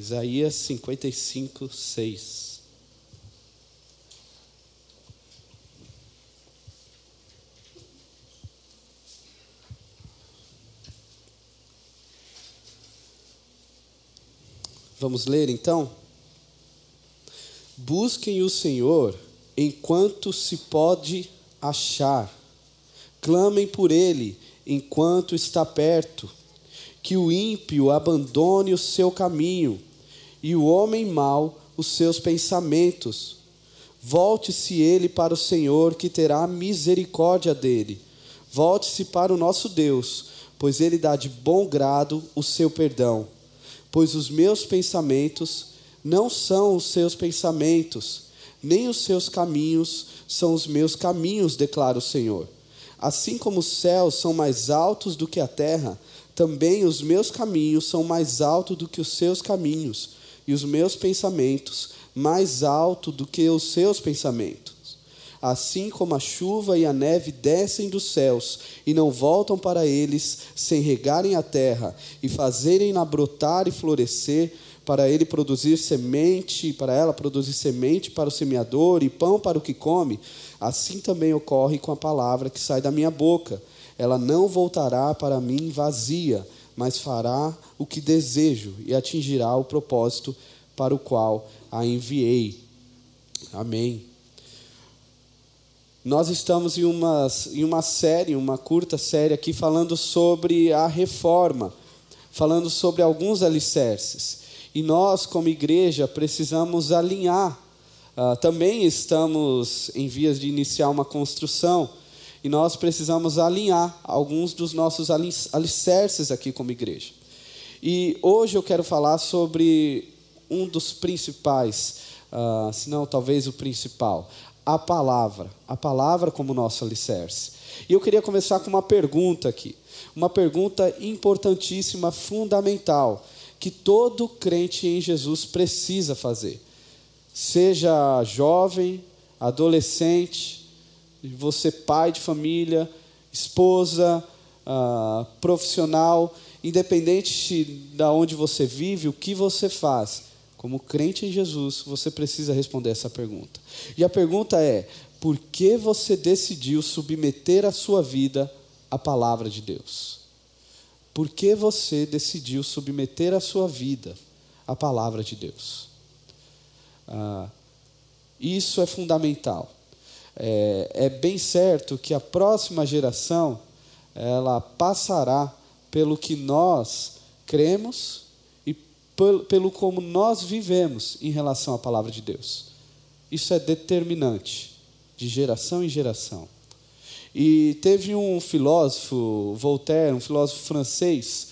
Isaías 55, 6. Vamos ler então? Busquem o Senhor enquanto se pode achar, clamem por Ele enquanto está perto, que o ímpio abandone o seu caminho e o homem mau os seus pensamentos. Volte-se ele para o Senhor, que terá misericórdia dele. Volte-se para o nosso Deus, pois ele dá de bom grado o seu perdão pois os meus pensamentos não são os seus pensamentos, nem os seus caminhos são os meus caminhos, declara o Senhor. Assim como os céus são mais altos do que a terra, também os meus caminhos são mais altos do que os seus caminhos, e os meus pensamentos mais altos do que os seus pensamentos. Assim como a chuva e a neve descem dos céus e não voltam para eles sem regarem a terra e fazerem-na brotar e florescer, para ele produzir semente, para ela produzir semente para o semeador e pão para o que come, assim também ocorre com a palavra que sai da minha boca. Ela não voltará para mim vazia, mas fará o que desejo e atingirá o propósito para o qual a enviei. Amém. Nós estamos em uma, em uma série, uma curta série aqui, falando sobre a reforma, falando sobre alguns alicerces. E nós, como igreja, precisamos alinhar. Uh, também estamos em vias de iniciar uma construção e nós precisamos alinhar alguns dos nossos alicerces aqui como igreja. E hoje eu quero falar sobre um dos principais, uh, se não talvez o principal, a palavra, a palavra como nosso alicerce. E eu queria começar com uma pergunta aqui, uma pergunta importantíssima, fundamental, que todo crente em Jesus precisa fazer. Seja jovem, adolescente, você pai de família, esposa, uh, profissional, independente de onde você vive, o que você faz, como crente em Jesus, você precisa responder essa pergunta. E a pergunta é: por que você decidiu submeter a sua vida à palavra de Deus? Por que você decidiu submeter a sua vida à palavra de Deus? Ah, isso é fundamental. É, é bem certo que a próxima geração ela passará pelo que nós cremos pelo, pelo como nós vivemos em relação à palavra de Deus. Isso é determinante, de geração em geração. E teve um filósofo, Voltaire, um filósofo francês,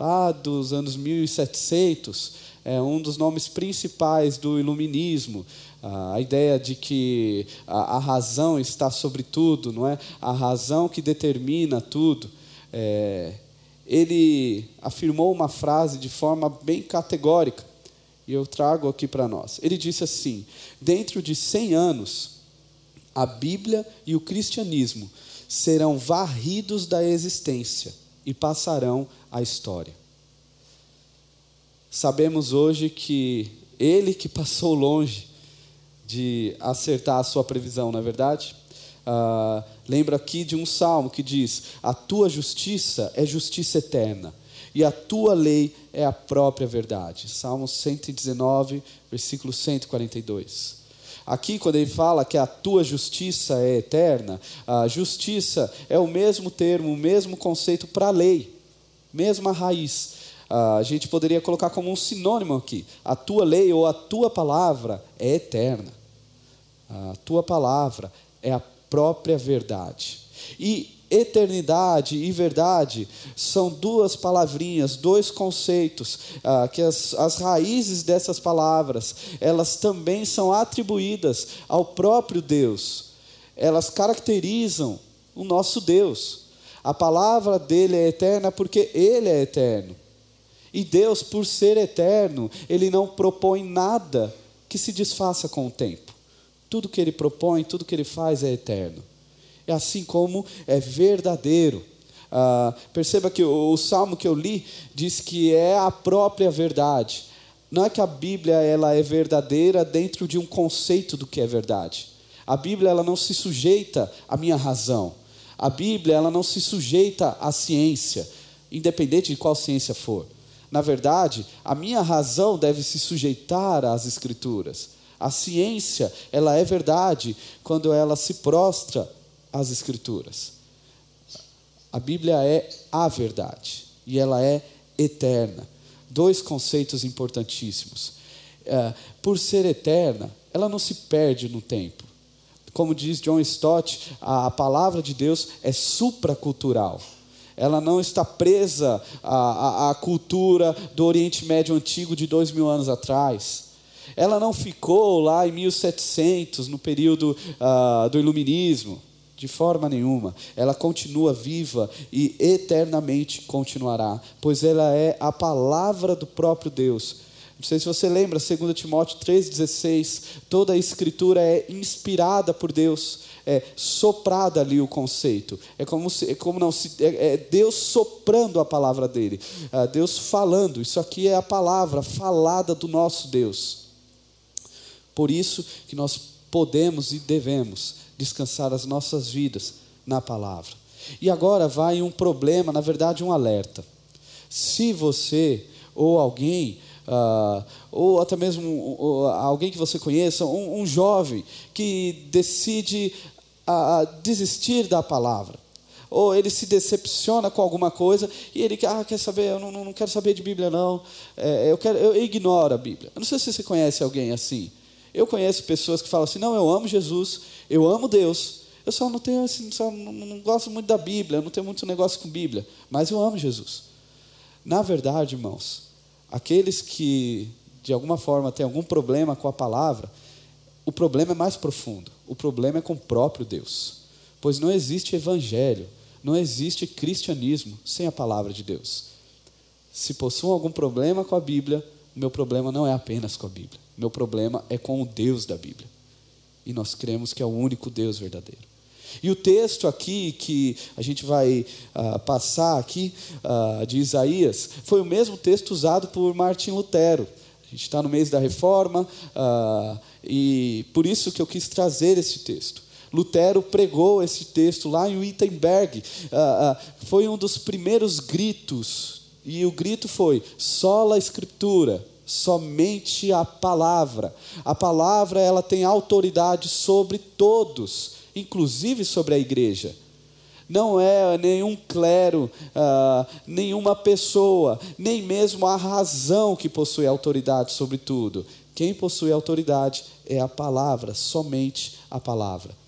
lá dos anos 1700, é um dos nomes principais do iluminismo, a ideia de que a, a razão está sobre tudo, não é? A razão que determina tudo. É, ele afirmou uma frase de forma bem categórica, e eu trago aqui para nós. Ele disse assim: Dentro de 100 anos, a Bíblia e o cristianismo serão varridos da existência e passarão à história. Sabemos hoje que ele que passou longe de acertar a sua previsão, não é verdade? Ah, lembro aqui de um salmo que diz: A tua justiça é justiça eterna, e a tua lei é a própria verdade. Salmo 119, versículo 142. Aqui, quando ele fala que a tua justiça é eterna, a justiça é o mesmo termo, o mesmo conceito para a lei, mesma raiz. Ah, a gente poderia colocar como um sinônimo aqui: a tua lei ou a tua palavra é eterna. A tua palavra é a própria verdade. E eternidade e verdade são duas palavrinhas, dois conceitos, ah, que as, as raízes dessas palavras, elas também são atribuídas ao próprio Deus. Elas caracterizam o nosso Deus. A palavra dele é eterna porque ele é eterno. E Deus, por ser eterno, ele não propõe nada que se desfaça com o tempo. Tudo que ele propõe, tudo que ele faz é eterno. Assim como é verdadeiro. Ah, perceba que o, o salmo que eu li diz que é a própria verdade. não é que a Bíblia ela é verdadeira dentro de um conceito do que é verdade. A Bíblia ela não se sujeita à minha razão. A Bíblia ela não se sujeita à ciência, independente de qual ciência for. Na verdade, a minha razão deve se sujeitar às Escrituras. A ciência, ela é verdade quando ela se prostra às Escrituras. A Bíblia é a verdade e ela é eterna. Dois conceitos importantíssimos. É, por ser eterna, ela não se perde no tempo. Como diz John Stott, a, a palavra de Deus é supracultural ela não está presa à, à, à, cultura do Oriente Médio Antigo de dois mil anos atrás. Ela não ficou lá em 1700, no período uh, do Iluminismo, de forma nenhuma. Ela continua viva e eternamente continuará, pois ela é a palavra do próprio Deus. Não sei se você lembra, 2 Timóteo 3,16, toda a escritura é inspirada por Deus é, soprada ali o conceito. É como, se, é como não se, é, é Deus soprando a palavra dele, é Deus falando. Isso aqui é a palavra falada do nosso Deus. Por isso que nós podemos e devemos descansar as nossas vidas na palavra. E agora vai um problema, na verdade, um alerta. Se você ou alguém Uh, ou até mesmo uh, alguém que você conheça, um, um jovem que decide uh, desistir da palavra. Ou ele se decepciona com alguma coisa e ele ah, quer saber, eu não, não quero saber de Bíblia, não. É, eu, quero, eu ignoro a Bíblia. Eu não sei se você conhece alguém assim. Eu conheço pessoas que falam assim: não, eu amo Jesus, eu amo Deus, eu só não tenho assim, só não, não gosto muito da Bíblia, não tenho muito negócio com Bíblia, mas eu amo Jesus. Na verdade, irmãos, Aqueles que, de alguma forma, têm algum problema com a palavra, o problema é mais profundo. O problema é com o próprio Deus. Pois não existe evangelho, não existe cristianismo sem a palavra de Deus. Se possuam algum problema com a Bíblia, o meu problema não é apenas com a Bíblia. Meu problema é com o Deus da Bíblia. E nós cremos que é o único Deus verdadeiro. E o texto aqui que a gente vai uh, passar aqui uh, de Isaías foi o mesmo texto usado por Martin Lutero. A gente está no mês da Reforma uh, e por isso que eu quis trazer esse texto. Lutero pregou esse texto lá em Wittenberg. foi um dos primeiros gritos e o grito foi: sola escritura, somente a palavra. A palavra ela tem autoridade sobre todos inclusive sobre a igreja. Não é nenhum clero, uh, nenhuma pessoa, nem mesmo a razão que possui autoridade sobre tudo. Quem possui autoridade é a palavra, somente a palavra.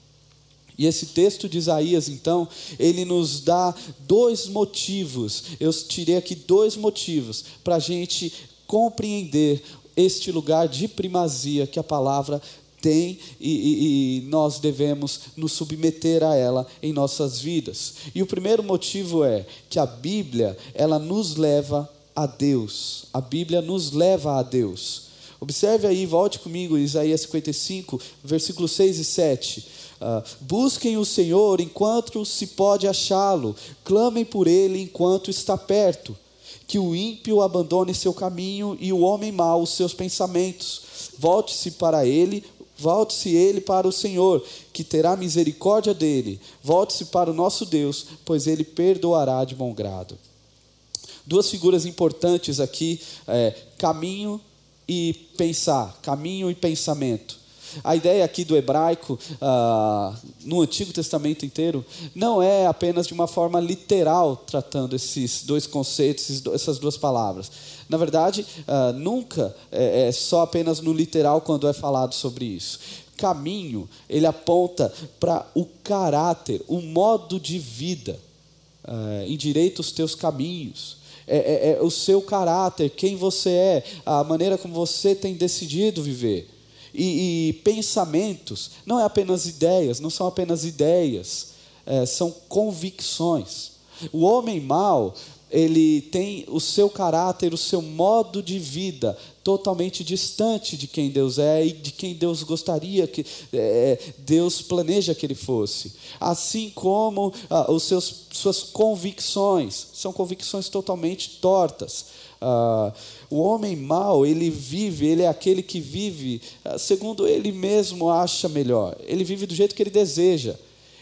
E esse texto de Isaías, então, ele nos dá dois motivos. Eu tirei aqui dois motivos para a gente compreender este lugar de primazia que a palavra tem e, e, e, nós devemos nos submeter a ela em nossas vidas. E o primeiro motivo é que a Bíblia, ela nos leva a Deus. A Bíblia nos leva a Deus. Observe aí, volte comigo, Isaías 55, versículos 6 e 7. Uh, ah, busquem o Senhor enquanto se pode achá-lo, clamem por ele enquanto está perto. Que o ímpio abandone seu caminho e o homem mau os seus pensamentos. Volte-se para ele, Volte-se ele para o Senhor, que terá misericórdia dele. Volte-se para o nosso Deus, pois ele perdoará de bom grado. Duas figuras importantes aqui: é, caminho e pensar, caminho e pensamento. A ideia aqui do hebraico, ah, no Antigo Testamento inteiro, não é apenas de uma forma literal tratando esses dois conceitos, essas duas palavras. Na verdade, ah, nunca é, é só apenas no literal quando é falado sobre isso caminho, ele aponta para o caráter, o modo de vida. Uh, endireita os teus caminhos. É, é, é, o seu caráter, quem você é, a maneira como você tem decidido viver e, e pensamentos não é apenas ideias, não são apenas ideias, é, são convicções. O homem mau, ele tem o seu caráter, o seu modo de vida totalmente distante de quem Deus é e de quem Deus gostaria que é, Deus planeja que ele fosse. Assim como ah, os seus suas convicções são convicções totalmente tortas. Uh, o homem mau, ele vive, ele é aquele que vive uh, segundo ele mesmo acha melhor. Ele vive do jeito que ele deseja.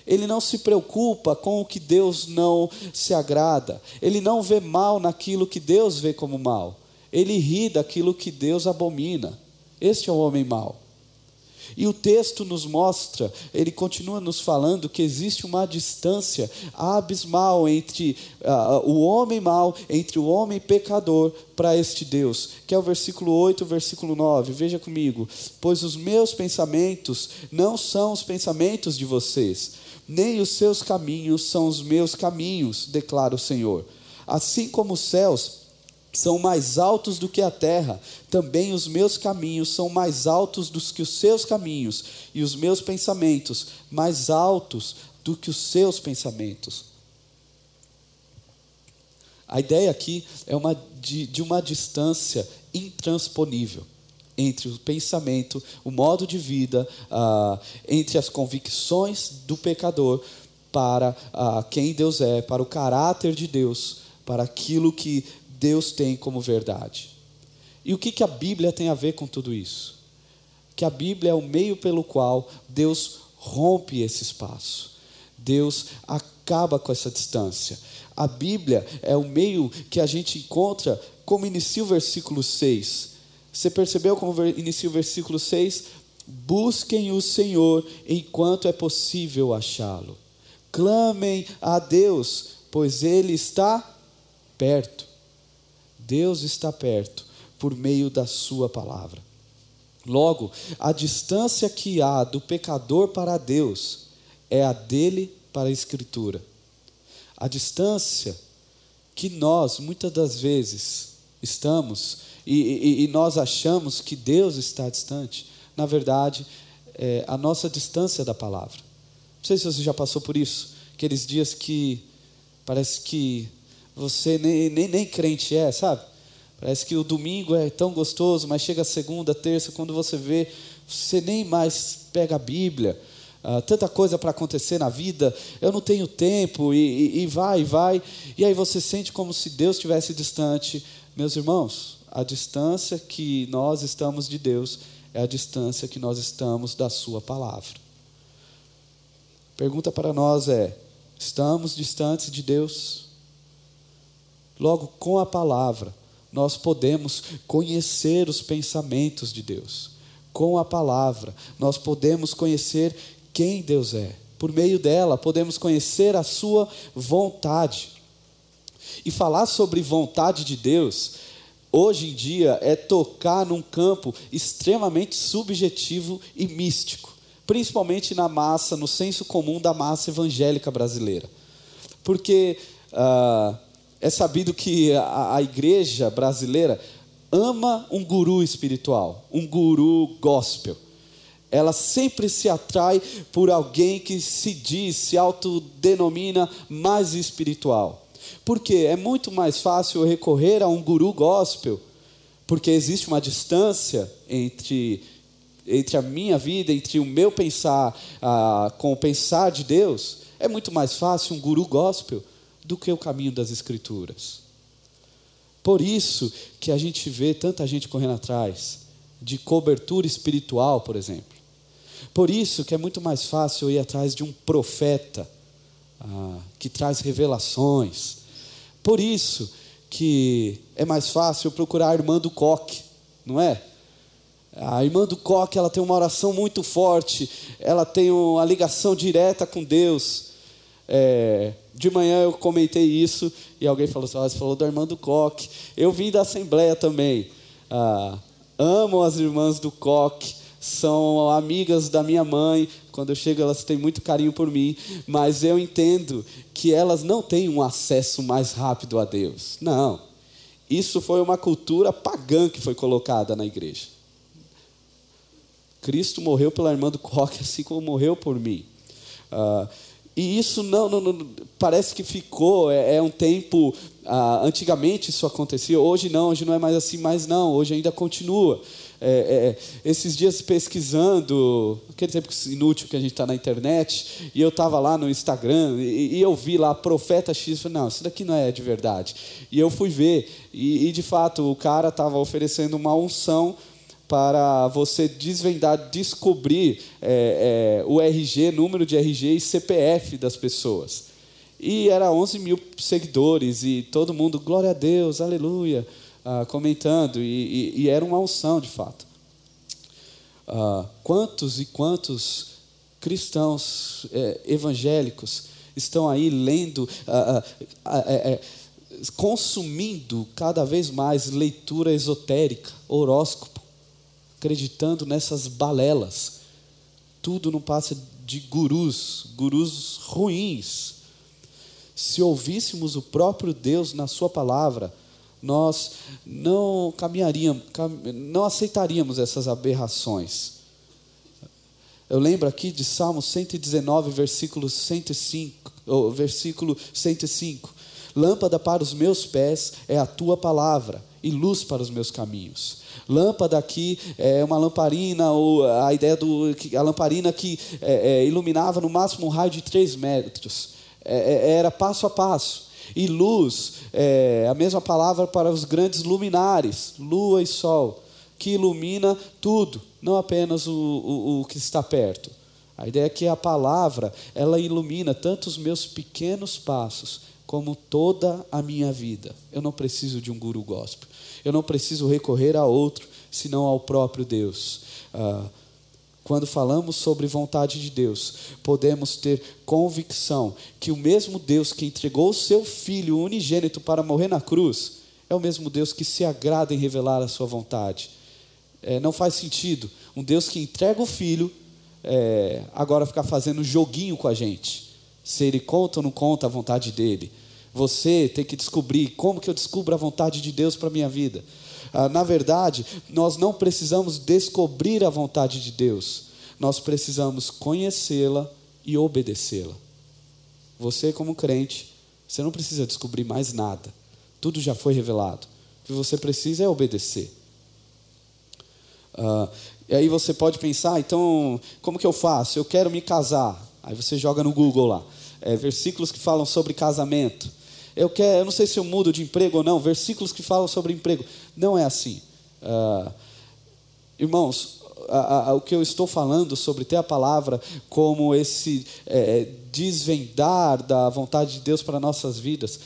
Ele não se preocupa com o que Deus não se agrada. Ele não vê mal naquilo que Deus vê como mal. Ele ri daquilo que Deus abomina. Este é o homem mau. E o texto nos mostra, ele continua nos falando que existe uma distância abismal entre uh, o homem mau, entre o homem pecador para este Deus, que é o versículo 8, versículo 9. Veja comigo: Pois os meus pensamentos não são os pensamentos de vocês, nem os seus caminhos são os meus caminhos, declara o Senhor. Assim como os céus são mais altos do que a terra, também os meus caminhos são mais altos do que os seus caminhos, e os meus pensamentos mais altos do que os seus pensamentos. A ideia aqui é uma, de, de uma distância intransponível entre o pensamento, o modo de vida, ah, entre as convicções do pecador para ah, quem Deus é, para o caráter de Deus, para aquilo que Deus tem como verdade. E o que, que a Bíblia tem a ver com tudo isso? Que a Bíblia é o meio pelo qual Deus rompe esse espaço. Deus acaba com essa distância. A Bíblia é o meio que a gente encontra como inicia o versículo 6. Você percebeu como inicia o versículo 6? Busquem o Senhor enquanto é possível achá-lo. Clamem a Deus, pois Ele está perto. Deus está perto por meio da Sua palavra. Logo, a distância que há do pecador para Deus é a dele para a Escritura. A distância que nós, muitas das vezes, estamos e, e, e nós achamos que Deus está distante, na verdade, é a nossa distância da palavra. Não sei se você já passou por isso, aqueles dias que parece que você nem, nem, nem crente é, sabe? Parece que o domingo é tão gostoso, mas chega a segunda, terça, quando você vê, você nem mais pega a Bíblia. Ah, tanta coisa para acontecer na vida, eu não tenho tempo, e, e, e vai, e vai. E aí você sente como se Deus estivesse distante. Meus irmãos, a distância que nós estamos de Deus é a distância que nós estamos da Sua palavra. Pergunta para nós é: estamos distantes de Deus? Logo, com a palavra, nós podemos conhecer os pensamentos de Deus. Com a palavra, nós podemos conhecer quem Deus é. Por meio dela, podemos conhecer a Sua vontade. E falar sobre vontade de Deus, hoje em dia, é tocar num campo extremamente subjetivo e místico, principalmente na massa, no senso comum da massa evangélica brasileira. Porque. Uh, é sabido que a, a igreja brasileira ama um guru espiritual, um guru gospel. Ela sempre se atrai por alguém que se diz, se autodenomina mais espiritual. Porque é muito mais fácil recorrer a um guru gospel, porque existe uma distância entre, entre a minha vida, entre o meu pensar ah, com o pensar de Deus. É muito mais fácil um guru gospel do que o caminho das Escrituras. Por isso que a gente vê tanta gente correndo atrás de cobertura espiritual, por exemplo. Por isso que é muito mais fácil ir atrás de um profeta ah, que traz revelações. Por isso que é mais fácil procurar a irmã do coque, não é? A irmã do coque ela tem uma oração muito forte, ela tem uma ligação direta com Deus. É, de manhã eu comentei isso e alguém falou assim: ah, você falou da irmã do Coque. Eu vim da Assembleia também. Ah, amo as irmãs do Coque, são amigas da minha mãe. Quando eu chego, elas têm muito carinho por mim, mas eu entendo que elas não têm um acesso mais rápido a Deus. Não. Isso foi uma cultura pagã que foi colocada na igreja. Cristo morreu pela irmã do Coque, assim como morreu por mim. Ah, e isso não, não, não parece que ficou, é, é um tempo. Ah, antigamente isso acontecia, hoje não, hoje não é mais assim, mas não, hoje ainda continua. É, é, esses dias pesquisando, aquele tempo inútil que a gente está na internet, e eu estava lá no Instagram, e, e, eu vi lá Profeta X, falei, não, isso daqui não é de verdade. E eu fui ver, e, e de fato o cara estava oferecendo uma unção para você desvendar, descobrir é, é, o RG, número de RG e CPF das pessoas. E era 11 mil seguidores, e todo mundo, glória a Deus, aleluia ah, comentando, e, e, e, era uma unção de fato. Ah, quantos e quantos cristãos é, evangélicos estão aí lendo, ah, ah, ah é, é, consumindo cada vez mais leitura esotérica, horóscopo, acreditando nessas balelas. Tudo não passa de gurus, gurus ruins. Se ouvíssemos o próprio Deus na Sua palavra, nós não caminharíamos, não aceitaríamos essas aberrações. Eu lembro aqui de Salmo 119, versículo 105, ou versículo 105. Lâmpada para os meus pés é a tua palavra e luz para os meus caminhos. Lâmpada aqui é uma lamparina, ou a ideia do a lamparina que é, é, iluminava no máximo um raio de 3 metros. É, é, era passo a passo. E luz é a mesma palavra para os grandes luminares, lua e sol, que ilumina tudo, não apenas o, o, o que está perto. A ideia é que a palavra, ela ilumina tanto os meus pequenos passos, como toda a minha vida. Eu não preciso de um guru gospel. Eu não preciso recorrer a outro, senão ao próprio Deus. Ah, quando falamos sobre vontade de Deus, podemos ter convicção que o mesmo Deus que entregou o seu Filho unigênito para morrer na cruz, é o mesmo Deus que se agrada em revelar a sua vontade. É, não faz sentido um Deus que entrega o Filho é, agora ficar fazendo joguinho com a gente. Se ele conta ou não conta a vontade dele. Você tem que descobrir como que eu descubro a vontade de Deus para minha vida. Ah, na verdade, nós não precisamos descobrir a vontade de Deus, nós precisamos conhecê-la e obedecê-la. Você, como crente, você não precisa descobrir mais nada, tudo já foi revelado. O que você precisa é obedecer. Ah, e aí você pode pensar, então, como que eu faço? Eu quero me casar. Aí você joga no Google lá, é, versículos que falam sobre casamento eu, quero, eu não sei se eu mudo de emprego ou não, versículos que falam sobre emprego. Não é assim. Uh, irmãos, a, a, o que eu estou falando sobre ter a palavra como esse é, desvendar da vontade de Deus para nossas vidas,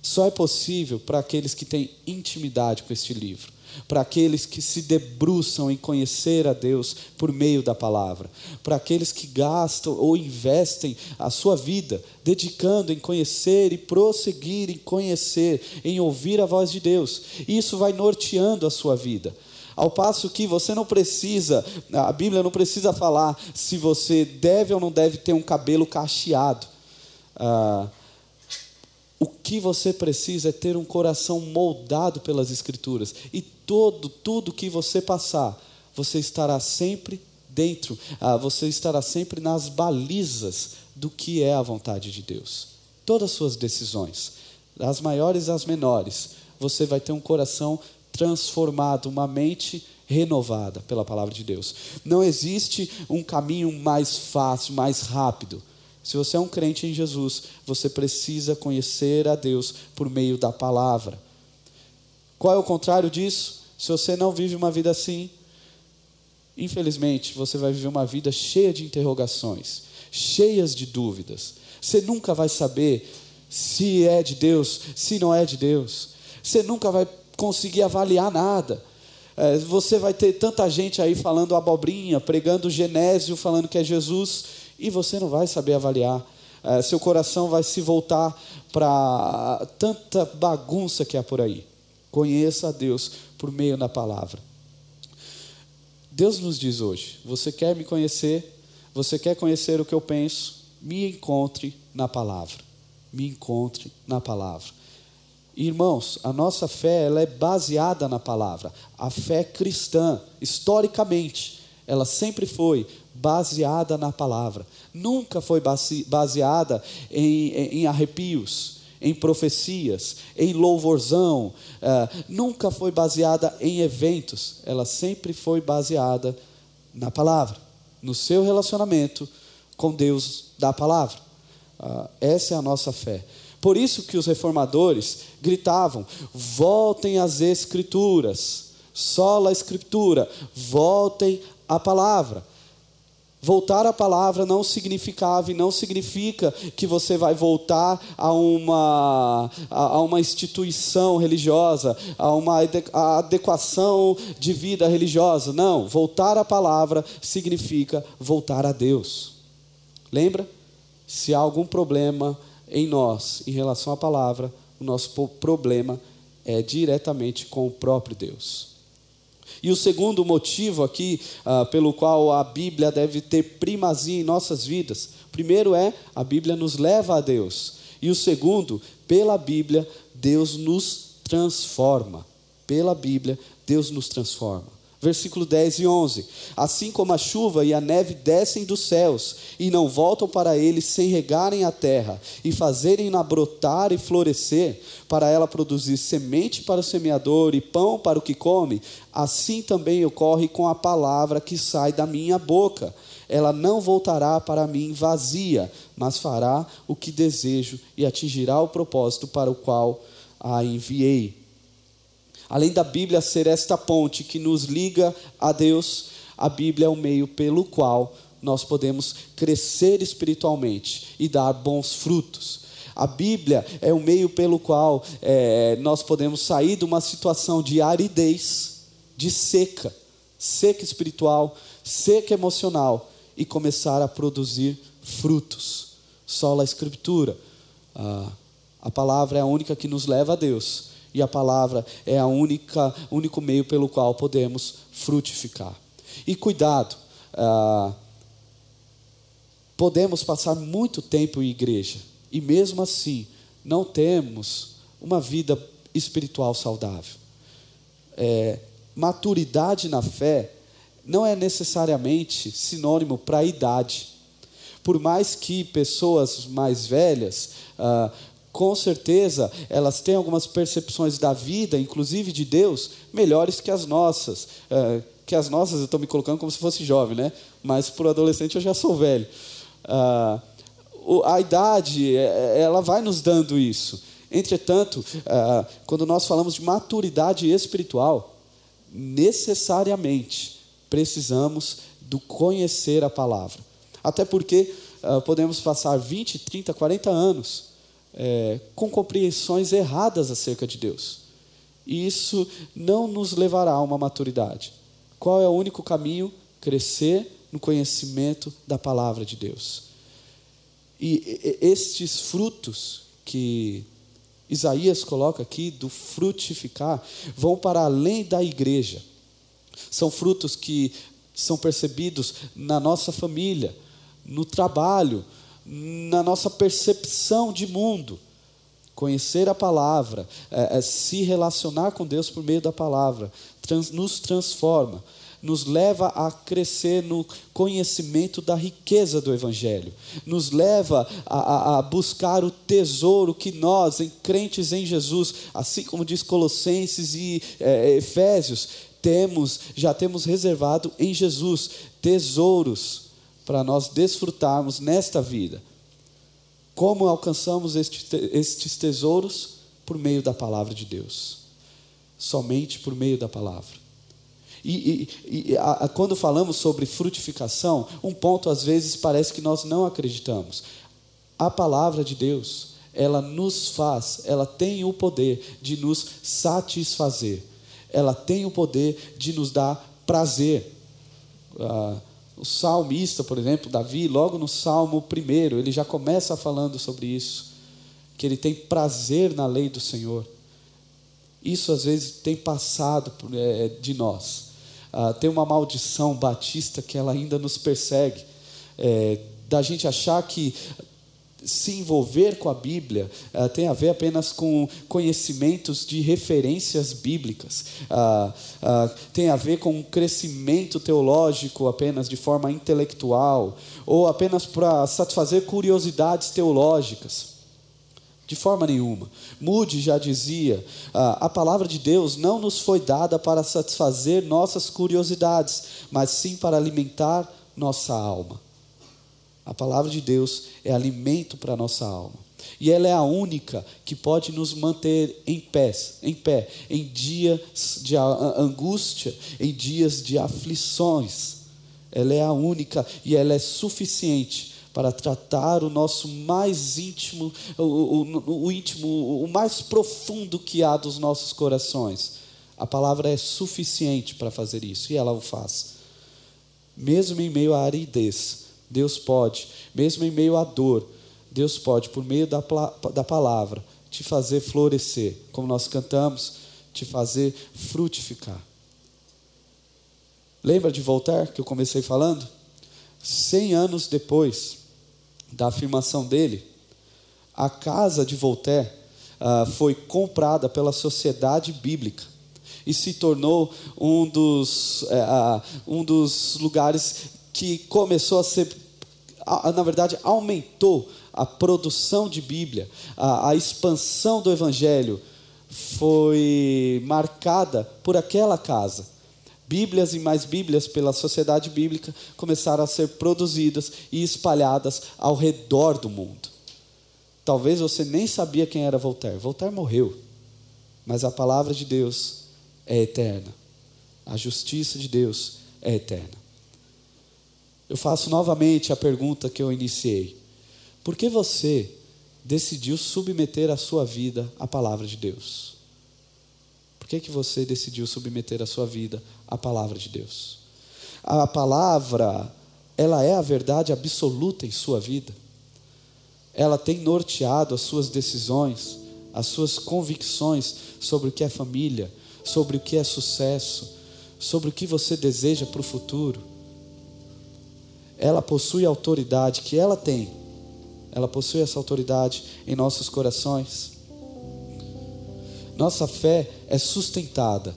só é possível para aqueles que têm intimidade com este livro para aqueles que se debruçam em conhecer a Deus por meio da palavra, para aqueles que gastam ou investem a sua vida dedicando em conhecer e prosseguir em conhecer, em ouvir a voz de Deus. Isso vai norteando a sua vida. Ao passo que você não precisa, a Bíblia não precisa falar se você deve ou não deve ter um cabelo cacheado. Ah, o que você precisa é ter um coração moldado pelas Escrituras. E todo, tudo que você passar, você estará sempre dentro, ah, você estará sempre nas balizas do que é a vontade de Deus. Todas as suas decisões, as maiores e as menores, você vai ter um coração transformado, uma mente renovada pela palavra de Deus. Não existe um caminho mais fácil, mais rápido. Se você é um crente em Jesus, você precisa conhecer a Deus por meio da palavra. Qual é o contrário disso? Se você não vive uma vida assim, infelizmente, você vai viver uma vida cheia de interrogações, cheias de dúvidas. Você nunca vai saber se é de Deus, se não é de Deus. Você nunca vai conseguir avaliar nada. É, você vai ter tanta gente aí falando abobrinha, pregando Genésio, falando que é Jesus e você não vai saber avaliar. É, seu coração vai se voltar para tanta bagunça que há por aí. Conheça a Deus por meio da palavra. Deus nos diz hoje: você quer me conhecer? Você quer conhecer o que eu penso? Me encontre na palavra. Me encontre na palavra. Irmãos, a nossa fé ela é baseada na palavra. A fé cristã, historicamente, ela sempre foi baseada na palavra, nunca foi baseada em, em arrepios, em profecias, em louvorzão, uh, nunca foi baseada em eventos, ela sempre foi baseada na palavra, no seu relacionamento com Deus da palavra. Uh, essa é a nossa fé. Por isso que os reformadores gritavam: voltem às Escrituras, sola a Escritura, voltem à palavra. Voltar à palavra não significava e não significa que você vai voltar a uma, a, uma instituição religiosa, a uma adequação de vida religiosa. Não, voltar à palavra significa voltar a Deus. Lembra? Se há algum problema em nós em relação à palavra, o nosso problema é diretamente com o próprio Deus. E o segundo motivo aqui ah, pelo qual a Bíblia deve ter primazia em nossas vidas, primeiro é a Bíblia nos leva a Deus. E o segundo, pela Bíblia, Deus nos transforma. Pela Bíblia, Deus nos transforma versículo 10 e 11. Assim como a chuva e a neve descem dos céus e não voltam para eles sem regarem a terra e fazerem-na brotar e florescer, para ela produzir semente para o semeador e pão para o que come, assim também ocorre com a palavra que sai da minha boca. Ela não voltará para mim vazia, mas fará o que desejo e atingirá o propósito para o qual a enviei. Além da Bíblia ser esta ponte que nos liga a Deus, a Bíblia é o meio pelo qual nós podemos crescer espiritualmente e dar bons frutos. A Bíblia é o meio pelo qual é, nós podemos sair de uma situação de aridez, de seca, seca espiritual, seca emocional e começar a produzir frutos. Só a Escritura. Ah, a palavra é a única que nos leva a Deus e a palavra é a única único meio pelo qual podemos frutificar. E cuidado, ah, podemos passar muito tempo em igreja e mesmo assim não temos uma vida espiritual saudável. É, maturidade na fé não é necessariamente sinônimo para idade. Por mais que pessoas mais velhas ah, com certeza elas têm algumas percepções da vida, inclusive de Deus, melhores que as nossas. É, que as nossas eu estou me colocando como se fosse jovem, né? Mas para o adolescente eu já sou velho. Ah, a idade, é, é, ela vai nos dando isso. Entretanto, ah, quando nós falamos de maturidade espiritual, necessariamente precisamos do conhecer a palavra. Até porque ah, podemos passar 20, 30, 40 anos é, com compreensões erradas acerca de Deus. E isso não nos levará a uma maturidade. Qual é o único caminho? Crescer no conhecimento da palavra de Deus. E estes frutos que Isaías coloca aqui, do frutificar, vão para além da igreja. São frutos que são percebidos na nossa família, no trabalho, na nossa percepção de mundo. Conhecer a palavra, é, é, se relacionar com Deus por meio da palavra, trans, nos transforma, nos leva a crescer no conhecimento da riqueza do Evangelho, nos leva a, a, a, buscar o tesouro que nós, em crentes em Jesus, assim como diz Colossenses e é, Efésios, temos, já temos reservado em Jesus tesouros para nós desfrutarmos nesta vida. Como alcançamos estes tesouros? Por meio da palavra de Deus. Somente por meio da palavra. E, e, e a, a, quando falamos sobre frutificação, um ponto às vezes parece que nós não acreditamos. A palavra de Deus, ela nos faz, ela tem o poder de nos satisfazer, ela tem o poder de nos dar prazer. Ah, o salmista, por exemplo, Davi, logo no Salmo primeiro, ele já começa falando sobre isso, que ele tem prazer na lei do Senhor. Isso às vezes tem passado é, de nós. Ah, tem uma maldição batista que ela ainda nos persegue, é, da gente achar que se envolver com a Bíblia uh, tem a ver apenas com conhecimentos de referências bíblicas, uh, uh, tem a ver com um crescimento teológico apenas de forma intelectual, ou apenas para satisfazer curiosidades teológicas. De forma nenhuma. Moody já dizia: a palavra de Deus não nos foi dada para satisfazer nossas curiosidades, mas sim para alimentar nossa alma. A palavra de Deus é alimento para a nossa alma. E ela é a única que pode nos manter em pé, em pé, em dias de angústia, em dias de aflições. Ela é a única e ela é suficiente para tratar o nosso mais íntimo, o, o, o íntimo, o mais profundo que há dos nossos corações. A palavra é suficiente para fazer isso e ela o faz. Mesmo em meio à aridez, Deus pode, mesmo em meio à dor, Deus pode, por meio da, da palavra, te fazer florescer, como nós cantamos, te fazer frutificar. Lembra de Voltaire, que eu comecei falando? Cem anos depois da afirmação dele, a casa de Voltaire uh, foi comprada pela sociedade bíblica e se tornou um dos, uh, um dos lugares que começou a ser, na verdade, aumentou a produção de Bíblia, a, a expansão do Evangelho foi marcada por aquela casa. Bíblias e mais Bíblias pela sociedade bíblica começaram a ser produzidas e espalhadas ao redor do mundo. Talvez você nem sabia quem era Voltaire. Voltaire morreu, mas a palavra de Deus é eterna. A justiça de Deus é eterna eu faço novamente a pergunta que eu iniciei: por que você decidiu submeter a sua vida à palavra de Deus? Por que, que você decidiu submeter a sua vida à palavra de Deus? A palavra, ela é a verdade absoluta em sua vida. Ela tem norteado as suas decisões, as suas convicções sobre o que é família, sobre o que é sucesso, sobre o que você deseja para o futuro ela possui a autoridade que ela tem. Ela possui essa autoridade em nossos corações. Nossa fé é sustentada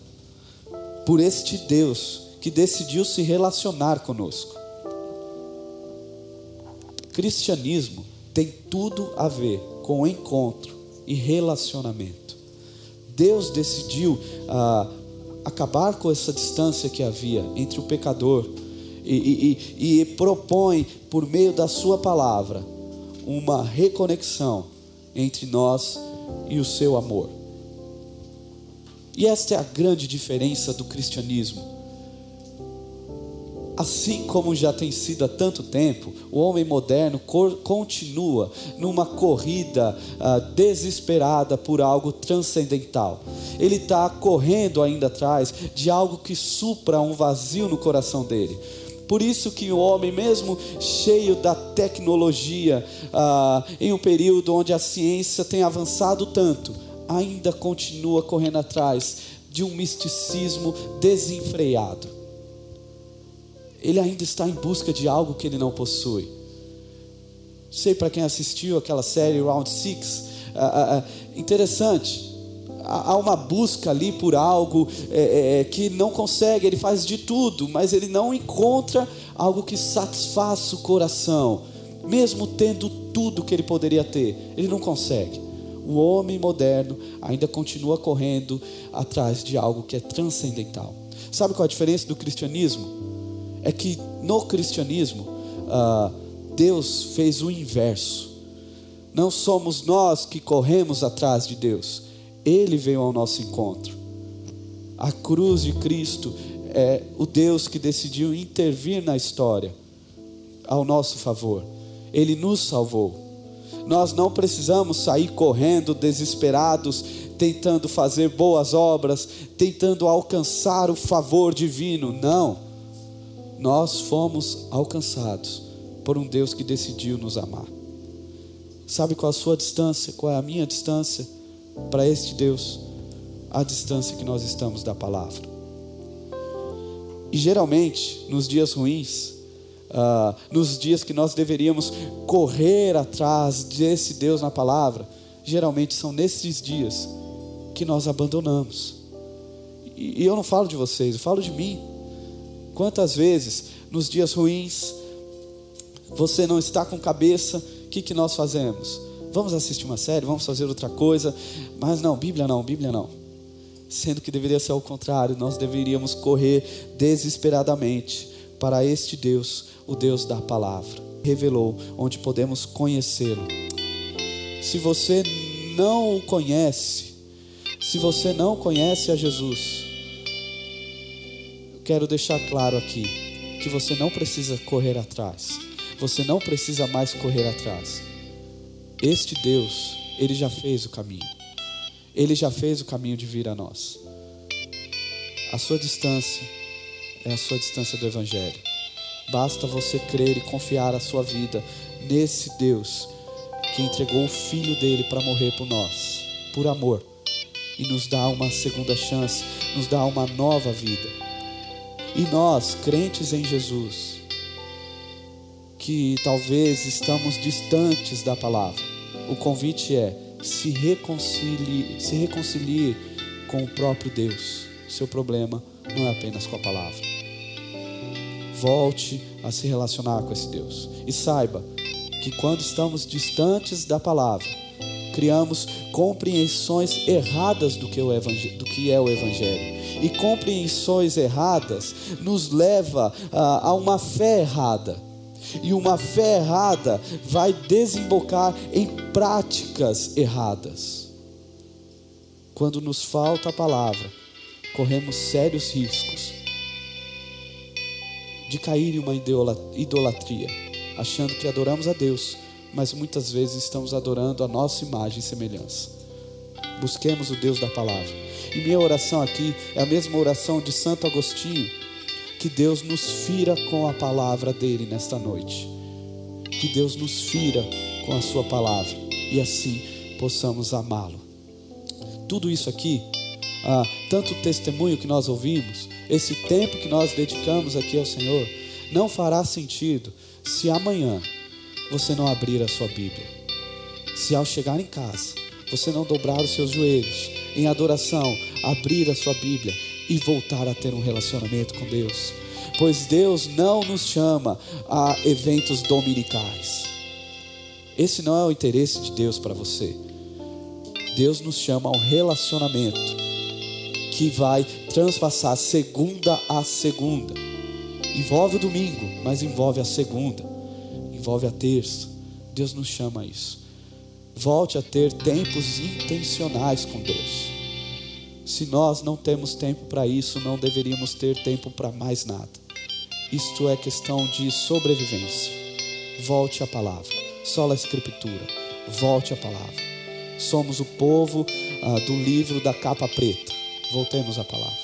por este Deus que decidiu se relacionar conosco. Cristianismo tem tudo a ver com encontro e relacionamento. Deus decidiu ah, acabar com essa distância que havia entre o pecador e, e, propõe, por meio da Sua palavra, uma reconexão entre nós e o seu amor. E esta é a grande diferença do cristianismo. Assim como já tem sido há tanto tempo, o homem moderno continua numa corrida uh, desesperada por algo transcendental. Ele está correndo ainda atrás de algo que supra um vazio no coração dele. Por isso que o homem, mesmo cheio da tecnologia, ah, em um período onde a ciência tem avançado tanto, ainda continua correndo atrás de um misticismo desenfreado. Ele ainda está em busca de algo que ele não possui. Sei para quem assistiu aquela série Round Six, ah, ah, ah interessante há uma busca ali por algo é, é, é, que não consegue, ele faz de tudo, mas ele não encontra algo que satisfaça o coração, mesmo tendo tudo que ele poderia ter, ele não consegue. O homem moderno ainda continua correndo atrás de algo que é transcendental. Sabe qual a diferença do cristianismo? É que no cristianismo, ah, Deus fez o inverso. Não somos nós que corremos atrás de Deus, ele veio ao nosso encontro. A cruz de Cristo é o Deus que decidiu intervir na história ao nosso favor. Ele nos salvou. Nós não precisamos sair correndo desesperados, tentando fazer boas obras, tentando alcançar o favor divino. Não. Nós fomos alcançados por um Deus que decidiu nos amar. Sabe qual a sua distância? Qual é a minha distância? Para este Deus a distância que nós estamos da palavra. E geralmente, nos dias ruins, uh, nos dias que nós deveríamos correr atrás desse Deus na palavra, geralmente são nesses dias que nós abandonamos. E, e eu não falo de vocês, eu falo de mim. Quantas vezes, nos dias ruins, você não está com cabeça, o que, que nós fazemos? Vamos assistir uma série, vamos fazer outra coisa, mas não, Bíblia não, Bíblia não. Sendo que deveria ser ao contrário, nós deveríamos correr desesperadamente para este Deus, o Deus da palavra. Revelou onde podemos conhecê-lo. Se você não o conhece, se você não conhece a Jesus, eu quero deixar claro aqui que você não precisa correr atrás. Você não precisa mais correr atrás. Este Deus, ele já fez o caminho. Ele já fez o caminho de vir a nós. A sua distância é a sua distância do evangelho. Basta você crer e confiar a sua vida nesse Deus que entregou o filho dele para morrer por nós, por amor, e nos dá uma segunda chance, nos dá uma nova vida. E nós, crentes em Jesus, que talvez estamos distantes da palavra, o convite é se reconcilie, se reconcilie com o próprio Deus. Seu problema não é apenas com a palavra. Volte a se relacionar com esse Deus e saiba que quando estamos distantes da palavra, criamos compreensões erradas do que, o do que é o Evangelho. E compreensões erradas nos leva a, a uma fé errada. E uma fé errada vai desembocar em práticas erradas. Quando nos falta a palavra, corremos sérios riscos de cair em uma idolatria achando que adoramos a Deus, mas muitas vezes estamos adorando a nossa imagem e semelhança. Busquemos o Deus da palavra. E minha oração aqui é a mesma oração de Santo Agostinho, que Deus nos fira com a palavra dele nesta noite. Que Deus nos fira com a sua palavra e assim possamos amá-lo. Tudo isso aqui, ah, tanto o testemunho que nós ouvimos, esse tempo que nós dedicamos aqui ao Senhor, não fará sentido se amanhã você não abrir a sua Bíblia, se ao chegar em casa você não dobrar os seus joelhos em adoração, abrir a sua Bíblia e voltar a ter um relacionamento com Deus, pois Deus não nos chama a eventos dominicais. Esse não é o interesse de Deus para você. Deus nos chama a um relacionamento que vai transpassar segunda a segunda. Envolve o domingo, mas envolve a segunda, envolve a terça. Deus nos chama a isso. Volte a ter tempos intencionais com Deus. Se nós não temos tempo para isso, não deveríamos ter tempo para mais nada. Isto é questão de sobrevivência. Volte à palavra. Sola a escritura. Volte à palavra. Somos o povo ah, do livro da capa preta. Voltemos à palavra.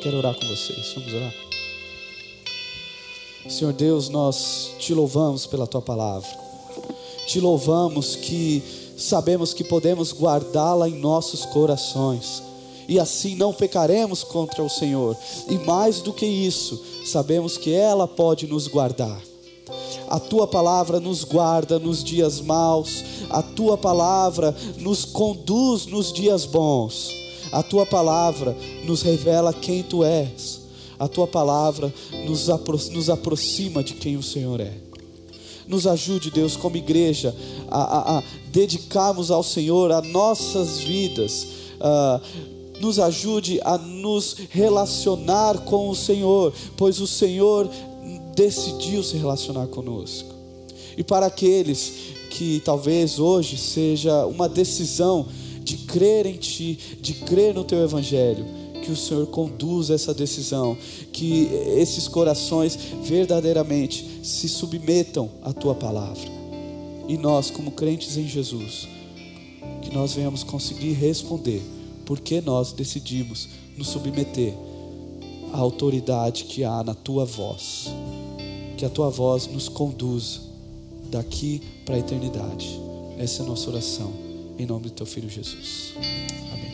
Quero orar com vocês. Vamos orar. Senhor Deus, nós te louvamos pela tua palavra. Te louvamos que sabemos que podemos guardá-la em nossos corações e assim não pecaremos contra o Senhor. E mais do que isso, sabemos que ela pode nos guardar. A tua palavra nos guarda nos dias maus, a tua palavra nos conduz nos dias bons. A tua palavra nos revela quem tu és a tua palavra nos, apro nos aproxima de quem o Senhor é. Nos ajude, Deus, como igreja, a, a, a dedicarmos ao Senhor as nossas vidas. Uh, nos ajude a nos relacionar com o Senhor, pois o Senhor decidiu se relacionar conosco. E para aqueles que talvez hoje seja uma decisão de crer em Ti, de crer no Teu Evangelho, que o Senhor conduza essa decisão, que esses corações verdadeiramente se submetam à tua palavra. E nós, como crentes em Jesus, que nós venhamos conseguir responder porque nós decidimos nos submeter à autoridade que há na tua voz. Que a tua voz nos conduza daqui para a eternidade. Essa é a nossa oração, em nome do teu filho Jesus. Amém.